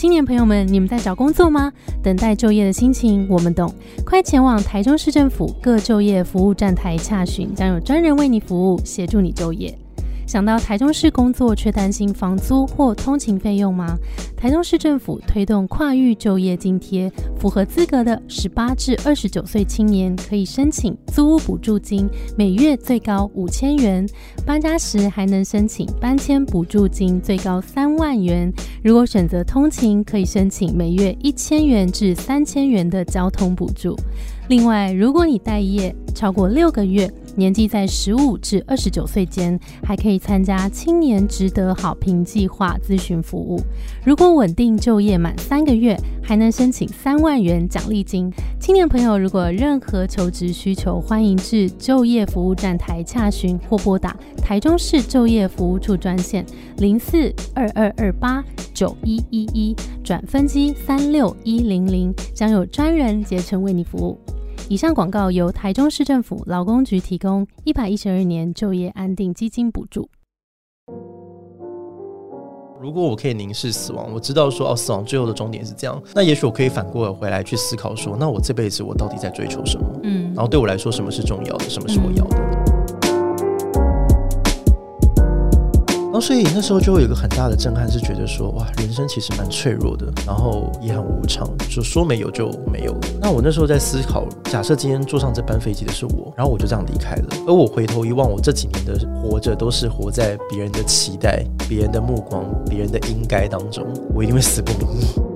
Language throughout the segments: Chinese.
青年朋友们，你们在找工作吗？等待就业的心情我们懂，快前往台中市政府各就业服务站台洽询，将有专人为你服务，协助你就业。想到台中市工作却担心房租或通勤费用吗？台中市政府推动跨域就业津贴，符合资格的十八至二十九岁青年可以申请租屋补助金，每月最高五千元；搬家时还能申请搬迁补助金，最高三万元。如果选择通勤，可以申请每月一千元至三千元的交通补助。另外，如果你待业超过六个月，年纪在十五至二十九岁间，还可以参加青年值得好评计划咨询服务。如果稳定就业满三个月，还能申请三万元奖励金。青年朋友如果任何求职需求，欢迎至就业服务站台洽询或拨打台中市就业服务处专线零四二二二八九一一一转分机三六一零零，将有专人竭诚为你服务。以上广告由台中市政府劳工局提供一百一十二年就业安定基金补助。如果我可以凝视死亡，我知道说哦，死亡最后的终点是这样，那也许我可以反过回来去思考说，那我这辈子我到底在追求什么？嗯，然后对我来说，什么是重要的，什么是我要的？然所以那时候就会有一个很大的震撼，是觉得说，哇，人生其实蛮脆弱的，然后也很无常，就说没有就没有了。那我那时候在思考，假设今天坐上这班飞机的是我，然后我就这样离开了，而我回头一望，我这几年的活着都是活在别人的期待、别人的目光、别人的应该当中，我一定会死不瞑目。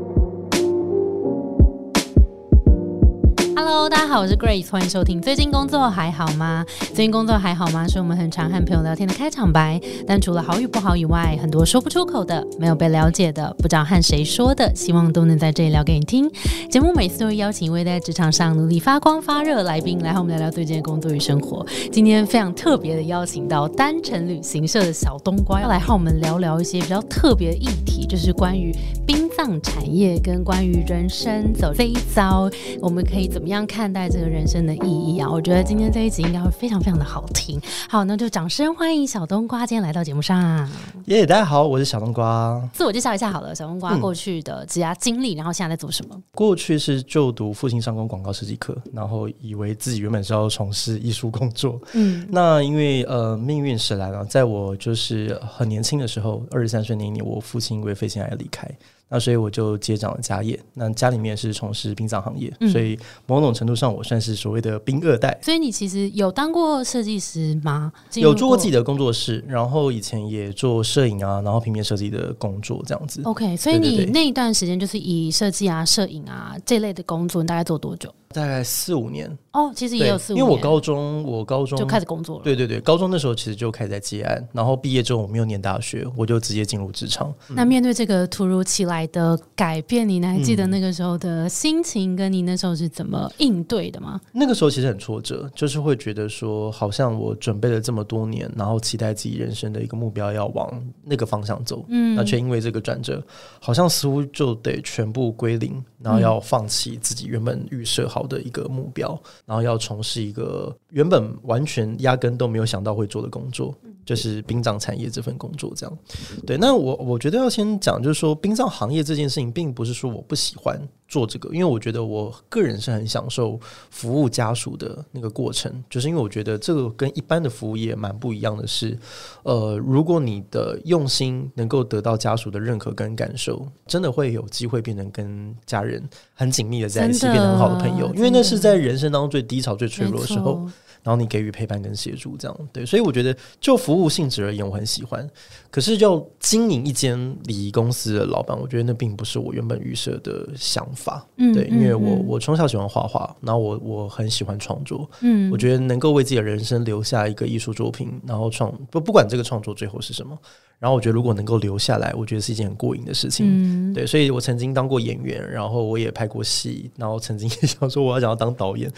Hello，大家好，我是 Grace，欢迎收听。最近工作还好吗？最近工作还好吗？是我们很常和朋友聊天的开场白。但除了好与不好以外，很多说不出口的、没有被了解的、不知道和谁说的，希望都能在这里聊给你听。节目每次都会邀请一位在职场上努力发光发热的来宾来和我们聊聊最近的工作与生活。今天非常特别的邀请到单程旅行社的小冬瓜，要来和我们聊聊一些比较特别的议题，就是关于冰葬产业跟关于人生走这一遭，我们可以怎么样？看待这个人生的意义啊？我觉得今天这一集应该会非常非常的好听。好，那就掌声欢迎小冬瓜今天来到节目上。耶，大家好，我是小冬瓜。自我介绍一下好了，小冬瓜过去的职涯经历，然后现在在做什么？过去是就读复兴上工广告设计科，然后以为自己原本是要从事艺术工作。嗯，那因为呃命运使然啊，在我就是很年轻的时候，二十三岁那一年，我父亲因为肺腺癌离开。那所以我就接掌了家业。那家里面是从事殡葬行业，所以某种程度上我算是所谓的兵二代。所以你其实有当过设计师吗？有做过自己的工作室，然后以前也做摄影啊，然后平面设计的工作这样子。OK，所以你那一段时间就是以设计啊、摄影啊这类的工作，你大概做多久？大概四五年哦，其实也有四五年，因为我高中我高中就开始工作了。对对对，高中那时候其实就开始在接案，然后毕业之后我没有念大学，我就直接进入职场。那面对这个突如其来的改变，你还记得那个时候的心情，跟你那时候是怎么应对的吗？那个时候其实很挫折，就是会觉得说，好像我准备了这么多年，然后期待自己人生的一个目标要往那个方向走，嗯，那却因为这个转折，好像似乎就得全部归零，然后要放弃自己原本预设好的一个目标。然后要从事一个原本完全压根都没有想到会做的工作，就是殡葬产业这份工作。这样，对。那我我觉得要先讲，就是说殡葬行业这件事情，并不是说我不喜欢。做这个，因为我觉得我个人是很享受服务家属的那个过程，就是因为我觉得这个跟一般的服务业蛮不一样的是，呃，如果你的用心能够得到家属的认可跟感受，真的会有机会变成跟家人很紧密的在一起，变得很好的朋友，因为那是在人生当中最低潮、最脆弱的时候。然后你给予陪伴跟协助，这样对，所以我觉得就服务性质而言，我很喜欢。可是要经营一间礼仪公司的老板，我觉得那并不是我原本预设的想法。嗯，对，因为我我从小喜欢画画，然后我我很喜欢创作。嗯，我觉得能够为自己的人生留下一个艺术作品，然后创不不管这个创作最后是什么。然后我觉得，如果能够留下来，我觉得是一件很过瘾的事情。对，所以我曾经当过演员，然后我也拍过戏，然后曾经也想说我要想要当导演，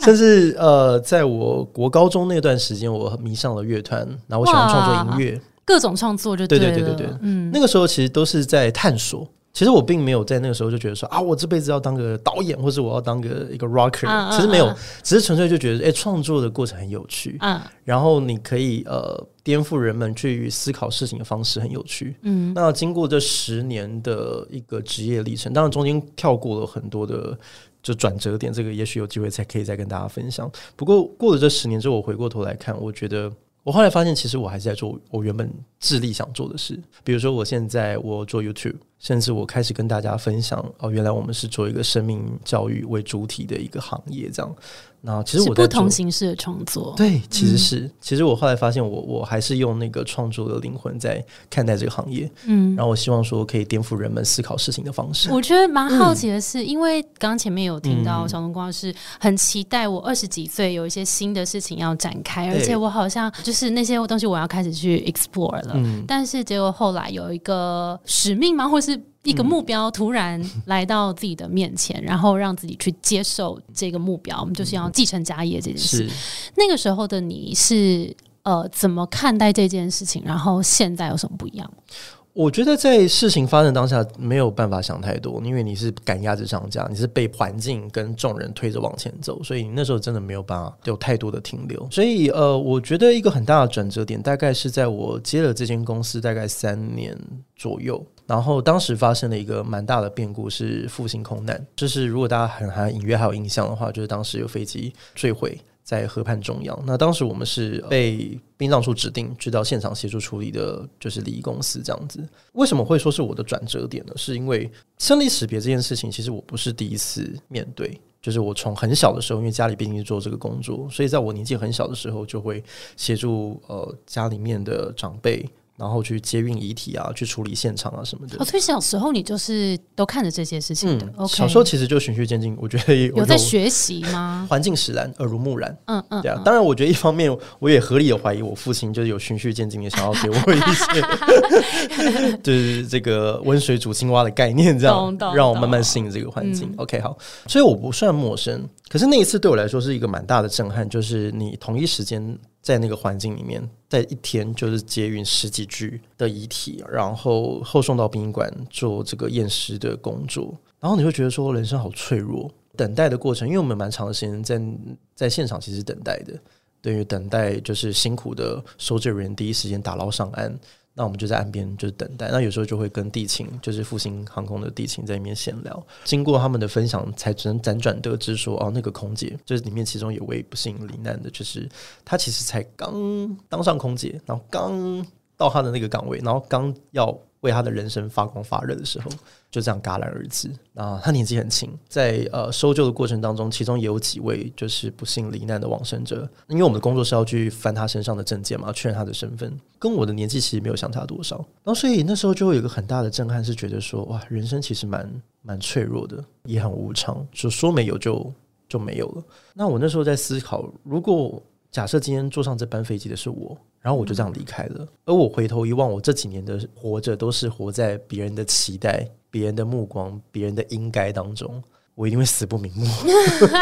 甚至呃，在我国高中那段时间，我迷上了乐团，然后我喜欢创作音乐，各种创作就对对对对对对，嗯，那个时候其实都是在探索。其实我并没有在那个时候就觉得说啊，我这辈子要当个导演，或者我要当个一个 rocker。其实没有，只是纯粹就觉得，哎，创作的过程很有趣。嗯，然后你可以呃颠覆人们去思考事情的方式很有趣。嗯，那经过这十年的一个职业历程，当然中间跳过了很多的就转折点，这个也许有机会才可以再跟大家分享。不过过了这十年之后，我回过头来看，我觉得。我后来发现，其实我还是在做我原本智力想做的事。比如说，我现在我做 YouTube，甚至我开始跟大家分享哦，原来我们是做一个生命教育为主体的一个行业，这样。那其实我不同形式的创作，对，其实是，其实我后来发现，我我还是用那个创作的灵魂在看待这个行业，嗯，然后我希望说可以颠覆人们思考事情的方式。我觉得蛮好奇的是，因为刚刚前面有听到小龙光是很期待我二十几岁有一些新的事情要展开，而且我好像就是那些东西我要开始去 explore 了，嗯。但是结果后来有一个使命吗，或是？一个目标突然来到自己的面前，然后让自己去接受这个目标，我们就是要继承家业这件事。那个时候的你是呃怎么看待这件事情？然后现在有什么不一样？我觉得在事情发生当下没有办法想太多，因为你是赶鸭子上架，你是被环境跟众人推着往前走，所以那时候真的没有办法有太多的停留。所以呃，我觉得一个很大的转折点大概是在我接了这间公司大概三年左右。然后当时发生了一个蛮大的变故，是复兴空难。就是如果大家很还隐约还有印象的话，就是当时有飞机坠毁在河畔中央。那当时我们是被殡葬处指定去到现场协助处理的，就是礼仪公司这样子。为什么会说是我的转折点呢？是因为生离死别这件事情，其实我不是第一次面对。就是我从很小的时候，因为家里毕竟是做这个工作，所以在我年纪很小的时候，就会协助呃家里面的长辈。然后去接运遗体啊，去处理现场啊什么的。哦，所以小时候你就是都看着这些事情的。小时候其实就循序渐进，我觉得有在学习吗？环境使然，耳濡目染。嗯嗯，对啊。当然，我觉得一方面我也合理的怀疑，我父亲就是有循序渐进的想要给我一些，就是这个温水煮青蛙的概念，这样让我慢慢适应这个环境。OK，好。所以我不算陌生，可是那一次对我来说是一个蛮大的震撼，就是你同一时间。在那个环境里面，在一天就是接运十几具的遗体，然后后送到殡仪馆做这个验尸的工作，然后你会觉得说人生好脆弱。等待的过程，因为我们蛮长的时间在在现场，其实等待的，等于等待就是辛苦的搜救人员第一时间打捞上岸。那我们就在岸边就是等待，那有时候就会跟地勤，就是复兴航空的地勤在里面闲聊。经过他们的分享，才只能辗转得知说，哦，那个空姐就是里面其中有位不幸罹难的，就是她其实才刚当上空姐，然后刚到她的那个岗位，然后刚要。为他的人生发光发热的时候，就这样戛然而止。啊，他年纪很轻，在呃搜救的过程当中，其中也有几位就是不幸罹难的往生者。因为我们的工作是要去翻他身上的证件嘛，确认他的身份，跟我的年纪其实没有相差多少。然后，所以那时候就会有一个很大的震撼，是觉得说，哇，人生其实蛮蛮脆弱的，也很无常，就说没有就就没有了。那我那时候在思考，如果假设今天坐上这班飞机的是我。然后我就这样离开了。而我回头一望，我这几年的活着都是活在别人的期待、别人的目光、别人的应该当中，我一定会死不瞑目。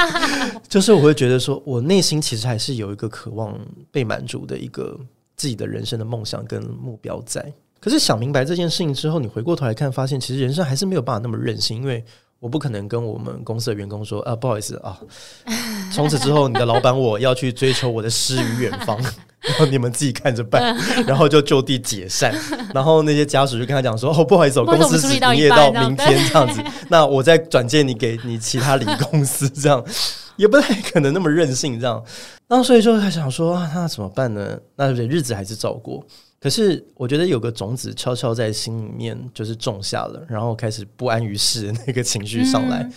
就是我会觉得说，我内心其实还是有一个渴望被满足的一个自己的人生的梦想跟目标在。可是想明白这件事情之后，你回过头来看，发现其实人生还是没有办法那么任性，因为。我不可能跟我们公司的员工说啊，不好意思啊，从此之后你的老板我要去追求我的诗与远方，然后你们自己看着办，然后就就地解散。然后那些家属就跟他讲说，哦，不好意思，我公司只营业到明天这样子，那我再转借你给你其他里公司，这样也不太可能那么任性这样。然后所以就还想说，那怎么办呢？那日子还是照过。可是我觉得有个种子悄悄在心里面就是种下了，然后开始不安于世那个情绪上来。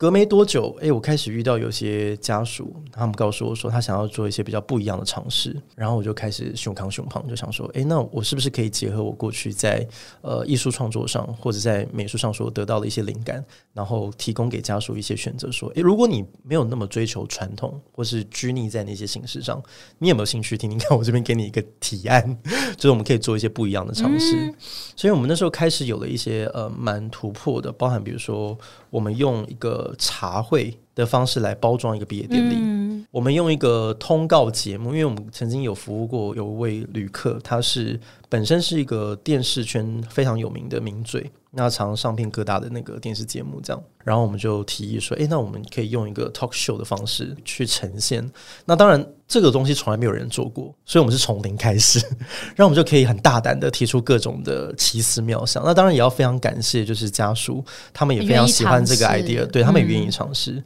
隔没多久，哎，我开始遇到有些家属，他们告诉我说，他想要做一些比较不一样的尝试。然后我就开始胸扛胸膛，就想说，哎，那我是不是可以结合我过去在呃艺术创作上或者在美术上所得到的一些灵感，然后提供给家属一些选择？说，哎，如果你没有那么追求传统，或是拘泥在那些形式上，你有没有兴趣听听看？我这边给你一个提案，就是我们可以做一些不一样的尝试。所以，我们那时候开始有了一些呃蛮突破的，包含比如说。我们用一个茶会的方式来包装一个毕业典礼。我们用一个通告节目，因为我们曾经有服务过有一位旅客，他是本身是一个电视圈非常有名的名嘴，那常上片各大的那个电视节目这样。然后我们就提议说，诶，那我们可以用一个 talk show 的方式去呈现。那当然。这个东西从来没有人做过，所以我们是从零开始，然后我们就可以很大胆的提出各种的奇思妙想。那当然也要非常感谢，就是家属他们也非常喜欢这个 idea，对他们也愿意尝试，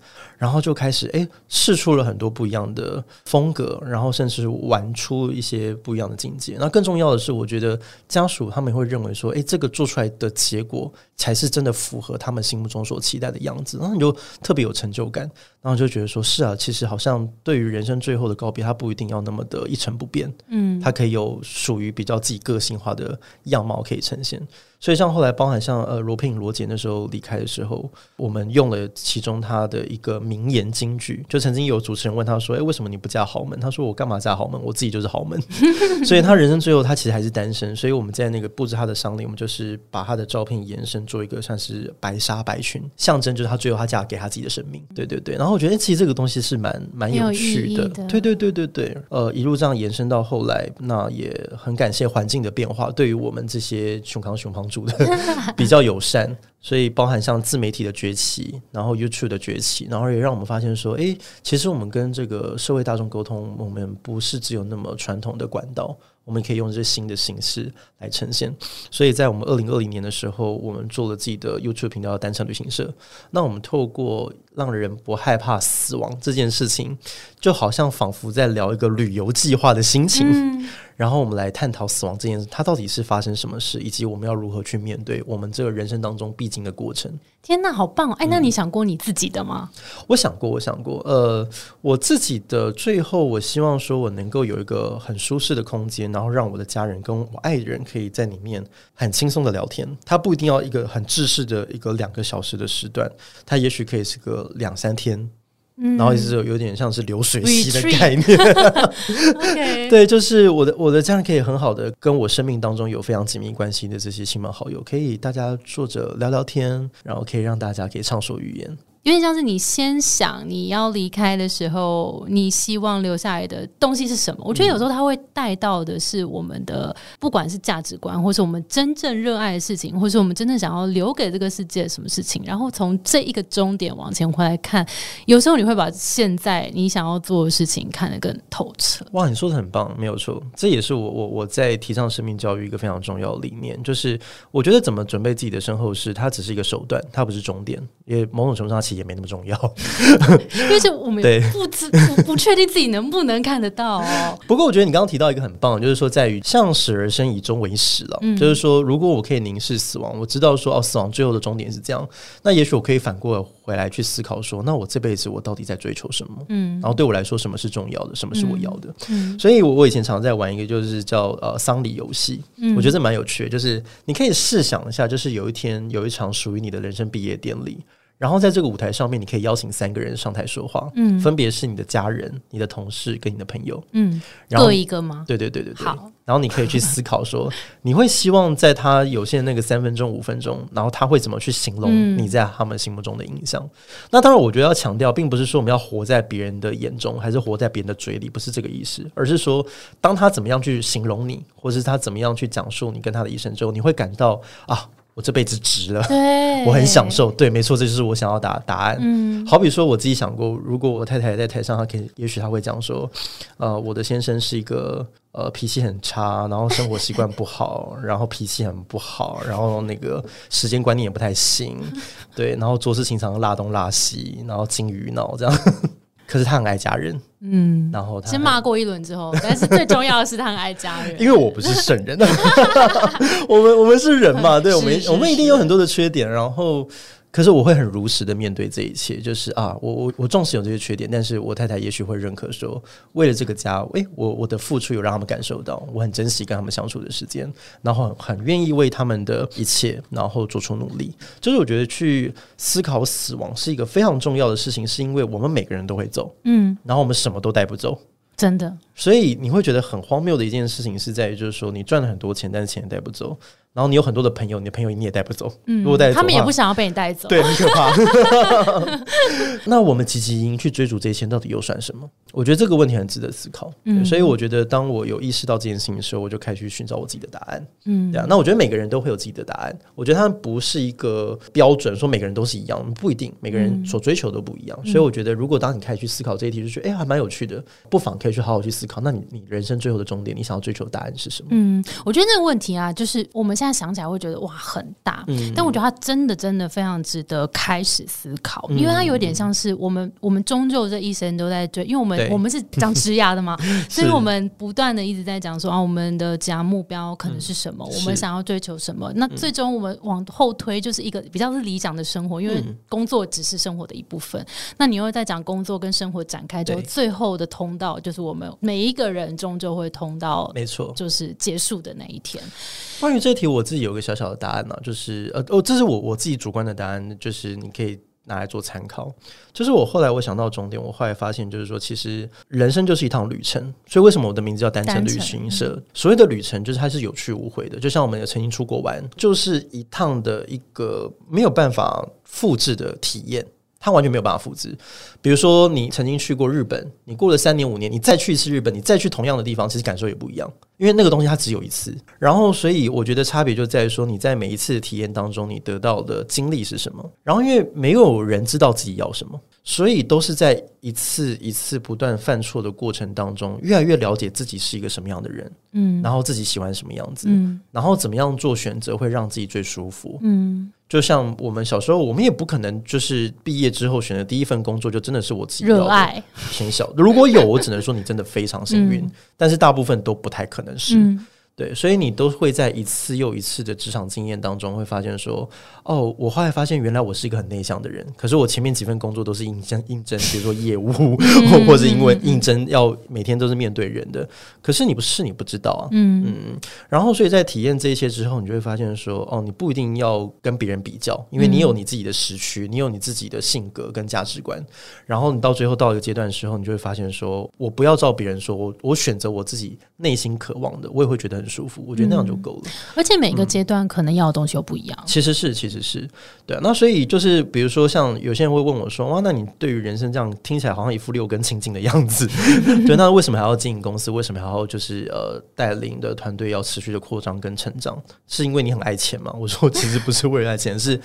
然后就开始哎试出了很多不一样的风格，然后甚至玩出一些不一样的境界。那更重要的是，我觉得家属他们会认为说，哎，这个做出来的结果才是真的符合他们心目中所期待的样子，然后你就特别有成就感，然后就觉得说是啊，其实好像对于人生最后的告。别，他不一定要那么的一成不变，嗯，它可以有属于比较自己个性化的样貌可以呈现。所以像后来包含像呃罗平罗杰那时候离开的时候，我们用了其中他的一个名言金句，就曾经有主持人问他说：“哎，为什么你不嫁豪门？”他说：“我干嘛嫁豪门？我自己就是豪门。”所以他人生最后他其实还是单身。所以我们在那个布置他的丧礼，我们就是把他的照片延伸做一个算是白纱白裙，象征就是她最后她嫁给她自己的生命。对对对。然后我觉得其实这个东西是蛮蛮有趣的。对对对对对。呃，一路这样延伸到后来，那也很感谢环境的变化，对于我们这些熊康熊胖。比较友善，所以包含像自媒体的崛起，然后 YouTube 的崛起，然后也让我们发现说，哎，其实我们跟这个社会大众沟通，我们不是只有那么传统的管道。我们可以用这些新的形式来呈现，所以在我们二零二零年的时候，我们做了自己的 YouTube 频道“单程旅行社”。那我们透过让人不害怕死亡这件事情，就好像仿佛在聊一个旅游计划的心情。然后我们来探讨死亡这件事，它到底是发生什么事，以及我们要如何去面对我们这个人生当中必经的过程。天呐，好棒！哎，那你想过你自己的吗？我想过，我想过。呃，我自己的最后，我希望说我能够有一个很舒适的空间。然后让我的家人跟我爱的人可以在里面很轻松的聊天，他不一定要一个很正式的一个两个小时的时段，他也许可以是个两三天，然后也是有点像是流水席的概念。对，就是我的我的这样可以很好的跟我生命当中有非常紧密关系的这些亲朋好友，可以大家坐着聊聊天，然后可以让大家可以畅所欲言。有点像是你先想你要离开的时候，你希望留下来的东西是什么？我觉得有时候他会带到的是我们的，不管是价值观，或是我们真正热爱的事情，或是我们真正想要留给这个世界什么事情。然后从这一个终点往前回来看，有时候你会把现在你想要做的事情看得更透彻。哇，你说的很棒，没有错，这也是我我我在提倡生命教育一个非常重要的理念，就是我觉得怎么准备自己的身后事，它只是一个手段，它不是终点。也某种程度上，其实也没那么重要，因为是我们不知不不确定自己能不能看得到哦。不过，我觉得你刚刚提到一个很棒，就是说在于向死而生，以终为始了。就是说，如果我可以凝视死亡，我知道说哦，死亡最后的终点是这样，那也许我可以反过回来去思考说，那我这辈子我到底在追求什么？嗯，然后对我来说，什么是重要的？什么是我要的？嗯，所以我我以前常在玩一个，就是叫呃丧礼游戏，我觉得这蛮有趣的。就是你可以试想一下，就是有一天有一场属于你的人生毕业典礼。然后在这个舞台上面，你可以邀请三个人上台说话，嗯，分别是你的家人、你的同事跟你的朋友，嗯，各一个吗？对对对对对。好，然后你可以去思考说，你会希望在他有限的那个三分钟、五分钟，然后他会怎么去形容你在他们心目中的印象？那当然，我觉得要强调，并不是说我们要活在别人的眼中，还是活在别人的嘴里，不是这个意思，而是说，当他怎么样去形容你，或者是他怎么样去讲述你跟他的一生之后，你会感到啊。我这辈子值了，我很享受。对，没错，这就是我想要答答案。嗯，好比说，我自己想过，如果我太太在台上，她可以，也许她会讲说，呃，我的先生是一个呃脾气很差，然后生活习惯不好，然后脾气很不好，然后那个时间观念也不太行，对，然后做事情常常拉东拉西，然后金鱼脑这样。可是他很爱家人，嗯，然后他先骂过一轮之后，但是最重要的是他很爱家人。因为我不是圣人，我们我们是人嘛，对我们我们一定有很多的缺点，然后。可是我会很如实的面对这一切，就是啊，我我我重视有这些缺点，但是我太太也许会认可说，为了这个家，诶，我我的付出有让他们感受到，我很珍惜跟他们相处的时间，然后很愿意为他们的一切，然后做出努力。就是我觉得去思考死亡是一个非常重要的事情，是因为我们每个人都会走，嗯，然后我们什么都带不走。真的，所以你会觉得很荒谬的一件事情是在于，就是说你赚了很多钱，但是钱也带不走。然后你有很多的朋友，你的朋友你也带不走。嗯，如果带走，他们也不想要被你带走，对，很可怕。那我们积极去追逐这些钱，到底又算什么？我觉得这个问题很值得思考。嗯，所以我觉得当我有意识到这件事情的时候，我就开始去寻找我自己的答案。嗯，对啊。那我觉得每个人都会有自己的答案。我觉得他们不是一个标准，说每个人都是一样，不一定。每个人所追求都不一样。所以我觉得，如果当你开始去思考这一题，就觉得哎，还蛮有趣的，不妨可以去好好去思考。那你你人生最后的终点，你想要追求的答案是什么？嗯，我觉得这个问题啊，就是我们现在想起来会觉得。哇，很大，嗯但我觉得它真的真的非常值得开始思考，因为它有点像是我们我们终究这一生都在追，因为我们我们是讲职涯的嘛，所以我们不断的一直在讲说啊，我们的职涯目标可能是什么，我们想要追求什么，那最终我们往后推就是一个比较是理想的生活，因为工作只是生活的一部分。那你又在讲工作跟生活展开之后，最后的通道就是我们每一个人终究会通到，没错，就是结束的那一天。关于这题，我自己有个小小的。答案呢，就是呃哦，这是我我自己主观的答案，就是你可以拿来做参考。就是我后来我想到终点，我后来发现，就是说，其实人生就是一趟旅程。所以为什么我的名字叫单程旅行社？所谓的旅程，就是它是有去无回的。就像我们也曾经出国玩，就是一趟的一个没有办法复制的体验。它完全没有办法复制。比如说，你曾经去过日本，你过了三年五年，你再去一次日本，你再去同样的地方，其实感受也不一样，因为那个东西它只有一次。然后，所以我觉得差别就在于说，你在每一次体验当中，你得到的经历是什么。然后，因为没有人知道自己要什么，所以都是在一次一次不断犯错的过程当中，越来越了解自己是一个什么样的人。嗯，然后自己喜欢什么样子，嗯，然后怎么样做选择会让自己最舒服。嗯。就像我们小时候，我们也不可能就是毕业之后选的第一份工作就真的是我自己热爱。偏小，如果有，我只能说你真的非常幸运，但是大部分都不太可能是。对，所以你都会在一次又一次的职场经验当中，会发现说，哦，我后来发现原来我是一个很内向的人，可是我前面几份工作都是应征应征，比如说业务，或或者因为应征要每天都是面对人的，可是你不是你不知道啊，嗯。嗯，然后所以在体验这些之后，你就会发现说，哦，你不一定要跟别人比较，因为你有你自己的时区，你有你自己的性格跟价值观，然后你到最后到一个阶段的时候，你就会发现说，我不要照别人说，我我选择我自己内心渴望的，我也会觉得。很舒服，我觉得那样就够了。而且每个阶段可能要的东西又不一样。其实是，其实是对。那所以就是，比如说像有些人会问我说：“哇，那你对于人生这样听起来好像一副六根清净的样子，对？那为什么还要经营公司？为什么还要就是呃带领的团队要持续的扩张跟成长？是因为你很爱钱吗？”我说：“其实不是为了爱钱，是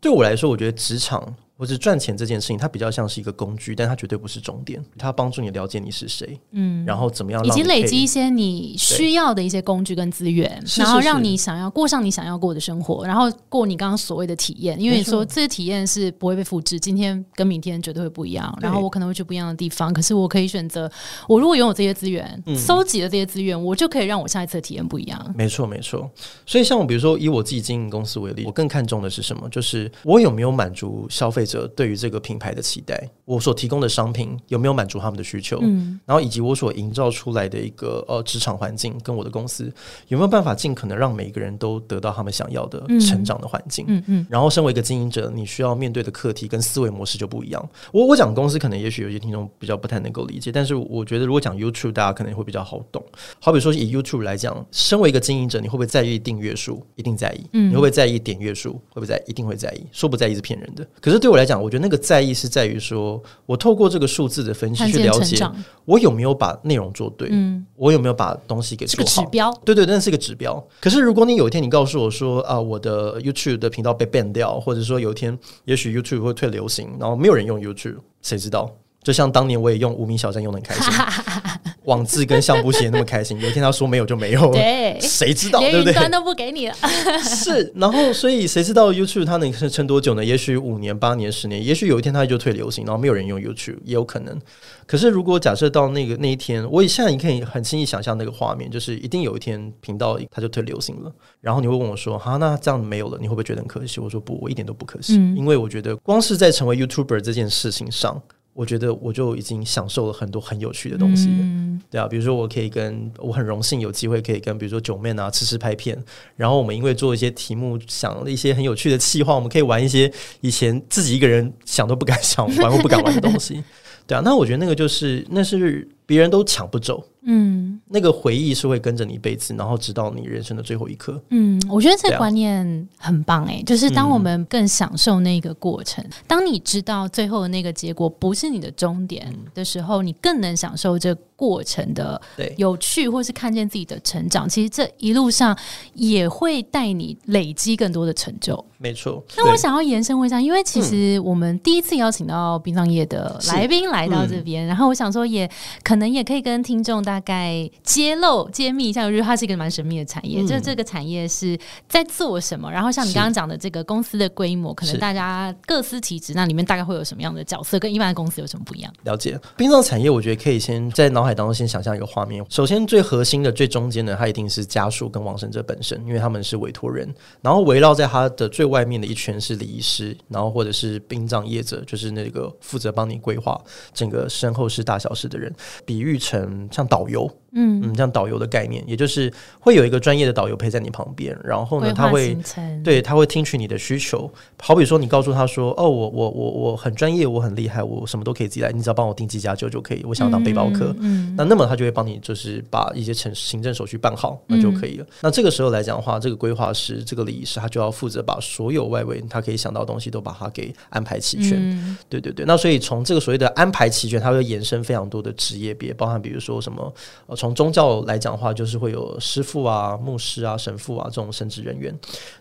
对我来说，我觉得职场。”或者赚钱这件事情，它比较像是一个工具，但它绝对不是终点。它帮助你了解你是谁，嗯，然后怎么样，以及累积一些你需要的一些工具跟资源，然后让你想要过上你想要过的生活，然后过你刚刚所谓的体验。因为你说这些体验是不会被复制，今天跟明天绝对会不一样。然后我可能会去不一样的地方，可是我可以选择，我如果拥有这些资源，收集了这些资源，我就可以让我下一次的体验不一样。没错，没错。所以像我比如说以我自己经营公司为例，我更看重的是什么？就是我有没有满足消费者对于这个。品牌的期待，我所提供的商品有没有满足他们的需求？嗯，然后以及我所营造出来的一个呃职场环境，跟我的公司有没有办法尽可能让每一个人都得到他们想要的成长的环境？嗯嗯。然后，身为一个经营者，你需要面对的课题跟思维模式就不一样。我我讲公司，可能也许有些听众比较不太能够理解，但是我觉得如果讲 YouTube，大家可能会比较好懂。好比说以 YouTube 来讲，身为一个经营者，你会不会在意订阅数？一定在意。嗯。你会不会在意点阅数？会不会在？一定会在意。说不在意是骗人的。可是对我来讲，我觉得那个在。在意是在于说，我透过这个数字的分析去了解，我有没有把内容做对，嗯，我有没有把东西给做好，指标，对对，那是一个指标。可是如果你有一天你告诉我说啊，我的 YouTube 的频道被 ban 掉，或者说有一天也许 YouTube 会退流行，然后没有人用 YouTube，谁知道？就像当年我也用无名小站用的很开心，网志跟相簿写那么开心，有一天他说没有就没有，对，谁知道对不对？端都不给你了，是，然后所以谁知道 YouTube 它能撑多久呢？也许五年、八年、十年，也许有一天它就退流行，然后没有人用 YouTube 也有可能。可是如果假设到那个那一天，我现在你可以很轻易想象那个画面，就是一定有一天频道它就退流行了，然后你会问我说：“哈，那这样没有了，你会不会觉得很可惜？”我说：“不，我一点都不可惜，因为我觉得光是在成为 YouTuber 这件事情上。”我觉得我就已经享受了很多很有趣的东西，对啊，比如说我可以跟我很荣幸有机会可以跟比如说九妹啊吃吃拍片，然后我们因为做一些题目想了一些很有趣的企划，我们可以玩一些以前自己一个人想都不敢想玩或不敢玩的东西，对啊，那我觉得那个就是那是别人都抢不走。嗯，那个回忆是会跟着你一辈子，然后直到你人生的最后一刻。嗯，我觉得这个观念很棒哎，就是当我们更享受那个过程，当你知道最后的那个结果不是你的终点的时候，你更能享受这过程的有趣，或是看见自己的成长。其实这一路上也会带你累积更多的成就。没错。那我想要延伸问一下，因为其实我们第一次邀请到殡葬业的来宾来到这边，然后我想说，也可能也可以跟听众大。概揭露、揭秘一下，我觉得它是一个蛮神秘的产业。就这个产业是在做什么？然后像你刚刚讲的这个公司的规模，可能大家各司其职，那里面大概会有什么样的角色？跟一般的公司有什么不一样？了解殡葬产业，我觉得可以先在脑海当中先想象一个画面。首先，最核心的、最中间的，它一定是家属跟亡生者本身，因为他们是委托人。然后围绕在他的最外面的一圈是礼仪师，然后或者是殡葬业者，就是那个负责帮你规划整个身后事大小事的人。比喻成像导。游，嗯嗯，像导游的概念，也就是会有一个专业的导游陪在你旁边，然后呢，他会对他会听取你的需求。好比说，你告诉他说：“哦，我我我我很专业，我很厉害，我什么都可以自己来，你只要帮我订机加酒就可以。我想当背包客，嗯，那那么他就会帮你，就是把一些城行政手续办好，那就可以了。那这个时候来讲的话，这个规划师、这个礼仪师，他就要负责把所有外围他可以想到的东西都把它给安排齐全。对对对，那所以从这个所谓的安排齐全，它会延伸非常多的职业别，包含比如说什么。呃，从宗教来讲的话，就是会有师傅啊、牧师啊、神父啊这种神职人员。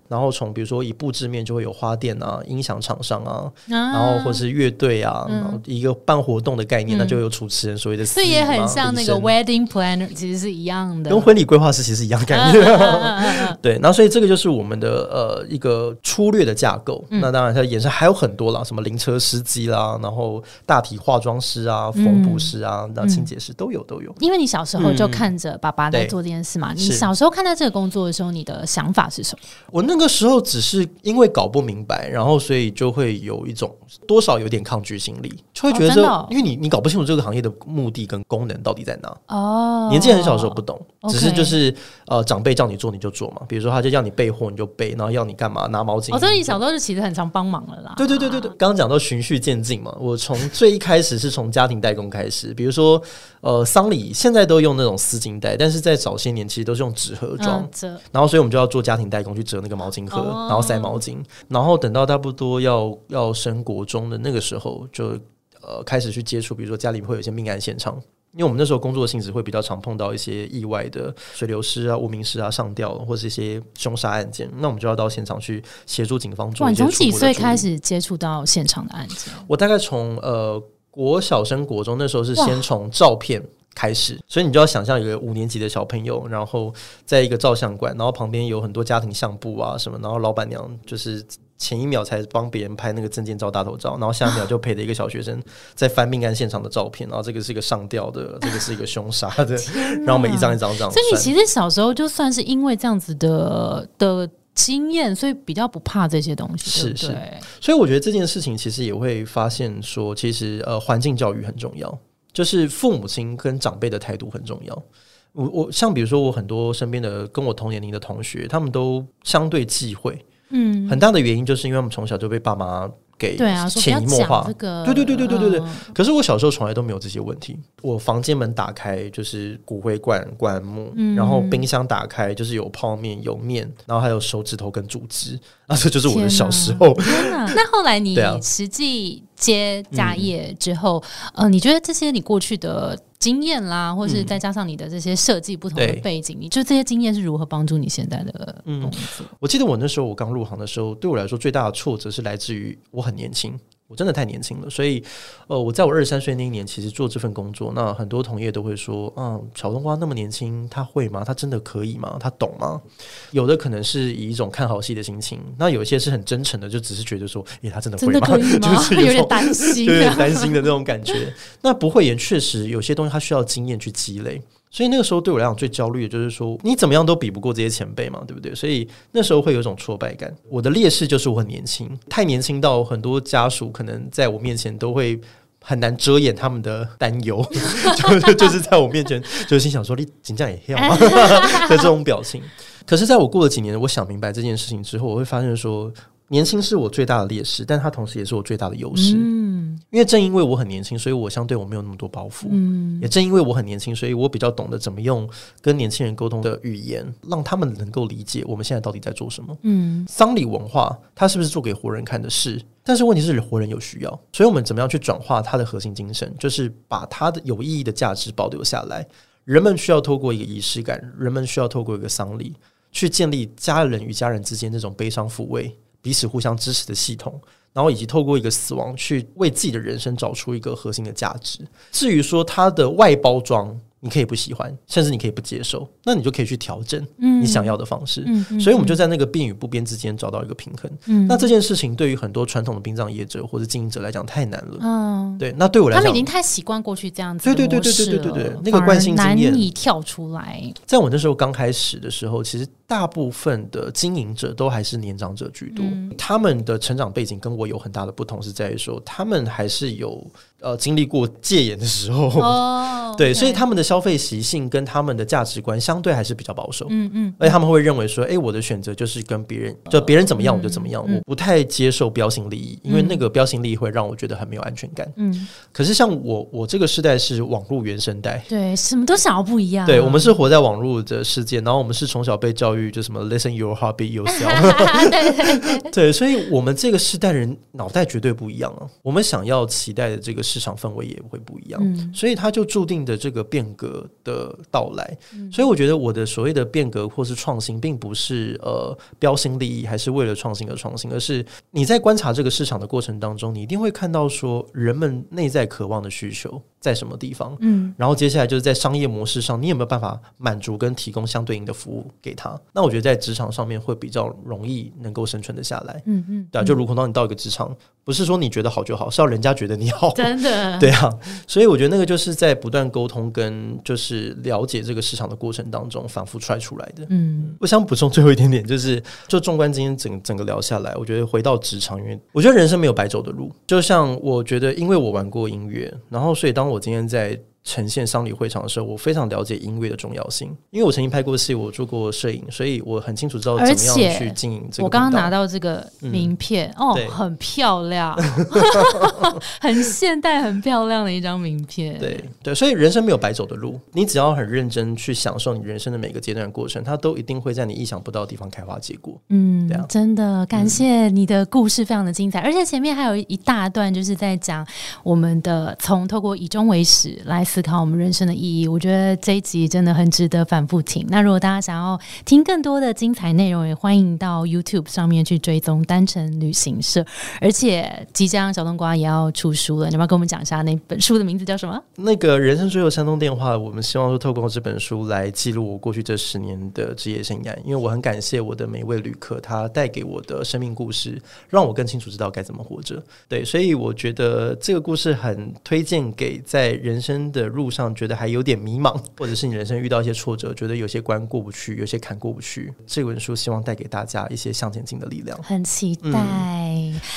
然后从比如说以布置面就会有花店啊、音响厂商啊，然后或是乐队啊，一个办活动的概念，那就有主持人所谓的。这也很像那个 wedding planner，其实是一样的，跟婚礼规划师其实一样概念。对，那所以这个就是我们的呃一个粗略的架构。那当然它延伸还有很多啦，什么灵车司机啦，然后大体化妆师啊、缝补师啊、那清洁师都有都有。因为你小时候就看着爸爸在做这件事嘛，你小时候看到这个工作的时候，你的想法是什么？我那。那个时候只是因为搞不明白，然后所以就会有一种多少有点抗拒心理，就会觉得说，因为你你搞不清楚这个行业的目的跟功能到底在哪。哦，年纪很小的时候不懂，只是就是呃长辈叫你做你就做嘛，比如说他就叫你备货你就备，然后要你干嘛拿毛巾。我说你小时候是其实很常帮忙了啦。对对对对对，刚刚讲到循序渐进嘛，我从最一开始是从家庭代工开始，比如说呃丧礼现在都用那种丝巾袋，但是在早些年其实都是用纸盒装，然后所以我们就要做家庭代工去折那个毛。毛巾盒，然后塞毛巾，然后等到差不多要要升国国中的那个时候，就呃开始去接触，比如说家里会有一些命案现场，因为我们那时候工作性质会比较常碰到一些意外的水流失啊、无名尸啊、上吊或是一些凶杀案件，那我们就要到现场去协助警方做。你从几岁开始接触到现场的案件？我大概从呃国小升国中那时候是先从照片。开始，所以你就要想象一个五年级的小朋友，然后在一个照相馆，然后旁边有很多家庭相簿啊什么，然后老板娘就是前一秒才帮别人拍那个证件照、大头照，然后下一秒就陪着一个小学生在翻命案现场的照片，然后这个是一个上吊的，这个是一个凶杀的，然后我们一张一张这样。所以你其实小时候就算是因为这样子的的经验，所以比较不怕这些东西，是是。所以我觉得这件事情其实也会发现说，其实呃环境教育很重要。就是父母亲跟长辈的态度很重要。我我像比如说我很多身边的跟我同年龄的同学，他们都相对忌讳。嗯，很大的原因就是因为我们从小就被爸妈。给潜移默化，对对对对对对对。可是我小时候从来都没有这些问题。我房间门打开就是骨灰罐棺木，然后冰箱打开就是有泡面有面，然后还有手指头跟组织。啊，这就是我的小时候。那后来你实际接家业之后，呃，你觉得这些你过去的？经验啦，或是再加上你的这些设计不同的背景，你就这些经验是如何帮助你现在的工作？我记得我那时候我刚入行的时候，对我来说最大的挫折是来自于我很年轻。我真的太年轻了，所以，呃，我在我二十三岁那一年，其实做这份工作，那很多同业都会说，嗯，小冬瓜那么年轻，他会吗？他真的可以吗？他懂吗？有的可能是以一种看好戏的心情，那有一些是很真诚的，就只是觉得说，诶，他真的会吗？就是有点担心，有点担心的那种感觉。那不会也确实有些东西，他需要经验去积累。所以那个时候对我来讲最焦虑的就是说，你怎么样都比不过这些前辈嘛，对不对？所以那时候会有一种挫败感。我的劣势就是我很年轻，太年轻到很多家属可能在我面前都会很难遮掩他们的担忧，就就是在我面前就心想说你紧张也要吗的这种表情。可是，在我过了几年，我想明白这件事情之后，我会发现说，年轻是我最大的劣势，但它同时也是我最大的优势。嗯，因为正因为我很年轻，所以我相对我没有那么多包袱。嗯，也正因为我很年轻，所以我比较懂得怎么用跟年轻人沟通的语言，让他们能够理解我们现在到底在做什么。嗯，丧礼文化它是不是做给活人看的事？但是问题是活人有需要，所以我们怎么样去转化它的核心精神，就是把它的有意义的价值保留下来。人们需要透过一个仪式感，人们需要透过一个丧礼，去建立家人与家人之间那种悲伤抚慰。彼此互相支持的系统，然后以及透过一个死亡去为自己的人生找出一个核心的价值。至于说它的外包装。你可以不喜欢，甚至你可以不接受，那你就可以去调整你想要的方式。所以，我们就在那个变与不变之间找到一个平衡。那这件事情对于很多传统的殡葬业者或者经营者来讲太难了。嗯，对。那对我来讲，他们已经太习惯过去这样子对对对对对对对，那个惯性经验难以跳出来。在我那时候刚开始的时候，其实大部分的经营者都还是年长者居多。他们的成长背景跟我有很大的不同，是在于说他们还是有。呃，经历过戒严的时候，对，所以他们的消费习性跟他们的价值观相对还是比较保守。嗯嗯，而且他们会认为说，哎，我的选择就是跟别人，就别人怎么样我就怎么样，我不太接受标新立异，因为那个标新立异会让我觉得很没有安全感。嗯，可是像我，我这个时代是网络原生代，对，什么都想要不一样。对，我们是活在网络的世界，然后我们是从小被教育就什么 listen your heart be yourself。对对 对，所以我们这个时代人脑袋绝对不一样啊，我们想要期待的这个。市场氛围也会不一样，所以它就注定的这个变革的到来。所以我觉得我的所谓的变革或是创新，并不是呃标新立异，还是为了创新而创新，而是你在观察这个市场的过程当中，你一定会看到说人们内在渴望的需求。在什么地方？嗯，然后接下来就是在商业模式上，你有没有办法满足跟提供相对应的服务给他？那我觉得在职场上面会比较容易能够生存的下来。嗯嗯，对啊，就如同当你到一个职场，不是说你觉得好就好，是要人家觉得你好。真的，对啊，所以我觉得那个就是在不断沟通跟就是了解这个市场的过程当中反复踹出来的。嗯，我想补充最后一点点，就是就纵观今天整整个聊下来，我觉得回到职场，因为我觉得人生没有白走的路。就像我觉得，因为我玩过音乐，然后所以当我我今天在。呈现丧礼会场的时候，我非常了解音乐的重要性，因为我曾经拍过戏，我做过摄影，所以我很清楚知道怎么样去经营这个。我刚刚拿到这个名片，哦，很漂亮，很现代、很漂亮的一张名片。对对，所以人生没有白走的路，你只要很认真去享受你人生的每个阶段的过程，它都一定会在你意想不到的地方开花结果。嗯，真的感谢你的故事，非常的精彩，而且前面还有一大段就是在讲我们的从透过以终为始来。思考我们人生的意义，我觉得这一集真的很值得反复听。那如果大家想要听更多的精彩内容，也欢迎到 YouTube 上面去追踪单程旅行社。而且即将小冬瓜也要出书了，你要不要跟我们讲一下那本书的名字叫什么？那个人生最后三通电话，我们希望说透过这本书来记录我过去这十年的职业生涯。因为我很感谢我的每一位旅客，他带给我的生命故事，让我更清楚知道该怎么活着。对，所以我觉得这个故事很推荐给在人生的。路上觉得还有点迷茫，或者是你人生遇到一些挫折，觉得有些关过不去，有些坎过不去。这本书希望带给大家一些向前进的力量。很期待。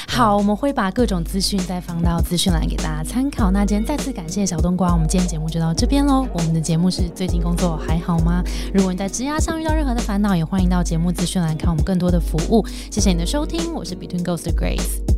好，我们会把各种资讯再放到资讯栏给大家参考。那今天再次感谢小冬瓜，我们今天节目就到这边喽。我们的节目是最近工作还好吗？如果你在职涯上遇到任何的烦恼，也欢迎到节目资讯栏看我们更多的服务。谢谢你的收听，我是 Between Ghost 的 Grace。